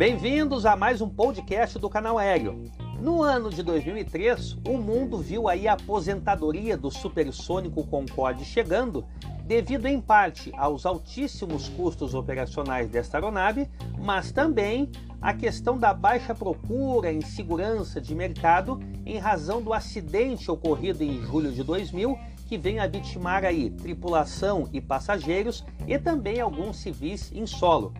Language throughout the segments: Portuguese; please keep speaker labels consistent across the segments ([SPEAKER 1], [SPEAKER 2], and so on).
[SPEAKER 1] Bem-vindos a mais um podcast do canal Aéreo. No ano de 2003, o mundo viu aí a aposentadoria do supersônico Concorde chegando, devido em parte aos altíssimos custos operacionais desta aeronave, mas também a questão da baixa procura em segurança de mercado em razão do acidente ocorrido em julho de 2000 que vem a vitimar aí tripulação e passageiros e também alguns civis em solo.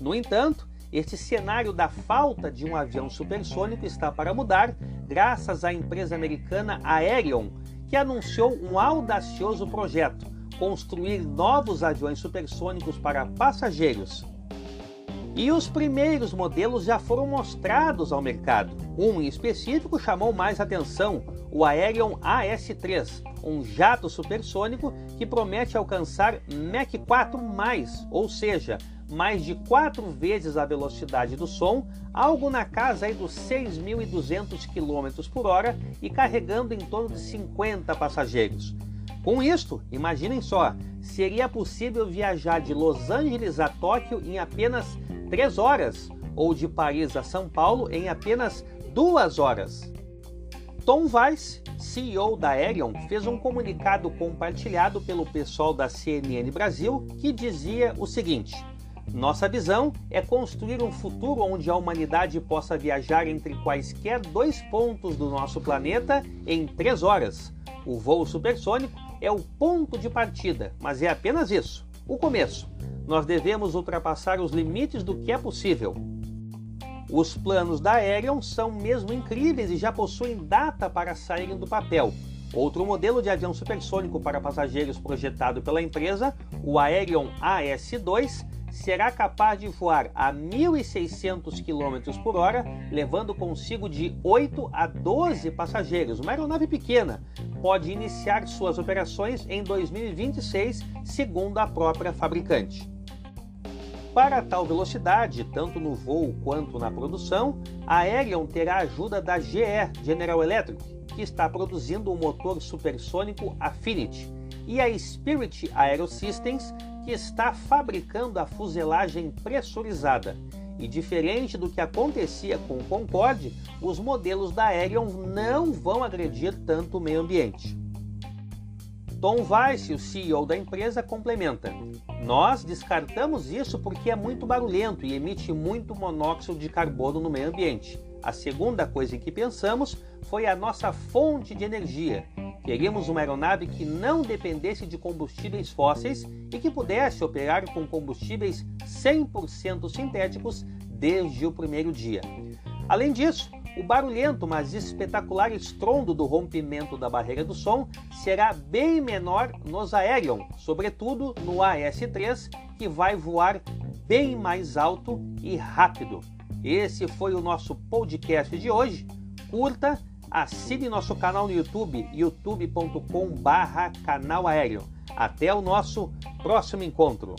[SPEAKER 1] No entanto, este cenário da falta de um avião supersônico está para mudar, graças à empresa americana Aerion, que anunciou um audacioso projeto: construir novos aviões supersônicos para passageiros. E os primeiros modelos já foram mostrados ao mercado. Um em específico chamou mais atenção, o Aerion AS-3, um jato supersônico que promete alcançar Mach 4+, ou seja, mais de quatro vezes a velocidade do som, algo na casa aí dos 6.200 km por hora e carregando em torno de 50 passageiros. Com isto, imaginem só, seria possível viajar de Los Angeles a Tóquio em apenas 3 horas ou de Paris a São Paulo em apenas 2 horas. Tom Weiss, CEO da Aerion, fez um comunicado compartilhado pelo pessoal da CNN Brasil que dizia o seguinte: nossa visão é construir um futuro onde a humanidade possa viajar entre quaisquer dois pontos do nosso planeta em três horas. O voo supersônico é o ponto de partida, mas é apenas isso o começo. Nós devemos ultrapassar os limites do que é possível. Os planos da Aerion são mesmo incríveis e já possuem data para saírem do papel. Outro modelo de avião supersônico para passageiros projetado pela empresa, o Aerion AS-2, será capaz de voar a 1.600 km por hora, levando consigo de 8 a 12 passageiros. Uma aeronave pequena pode iniciar suas operações em 2026, segundo a própria fabricante. Para tal velocidade, tanto no voo quanto na produção, a Aerion terá a ajuda da GE General Electric, que está produzindo o motor supersônico Affinity, e a Spirit Aerosystems, que está fabricando a fuselagem pressurizada. E diferente do que acontecia com o Concorde, os modelos da Aerion não vão agredir tanto o meio ambiente. Tom Weiss, o CEO da empresa, complementa: Nós descartamos isso porque é muito barulhento e emite muito monóxido de carbono no meio ambiente. A segunda coisa em que pensamos foi a nossa fonte de energia, Queríamos uma aeronave que não dependesse de combustíveis fósseis e que pudesse operar com combustíveis 100% sintéticos desde o primeiro dia. Além disso, o barulhento, mas espetacular estrondo do rompimento da barreira do som será bem menor nos Aerion, sobretudo no AS-3, que vai voar bem mais alto e rápido. Esse foi o nosso podcast de hoje. Curta, Assine nosso canal no YouTube, youtube.com/canal aéreo. Até o nosso próximo encontro.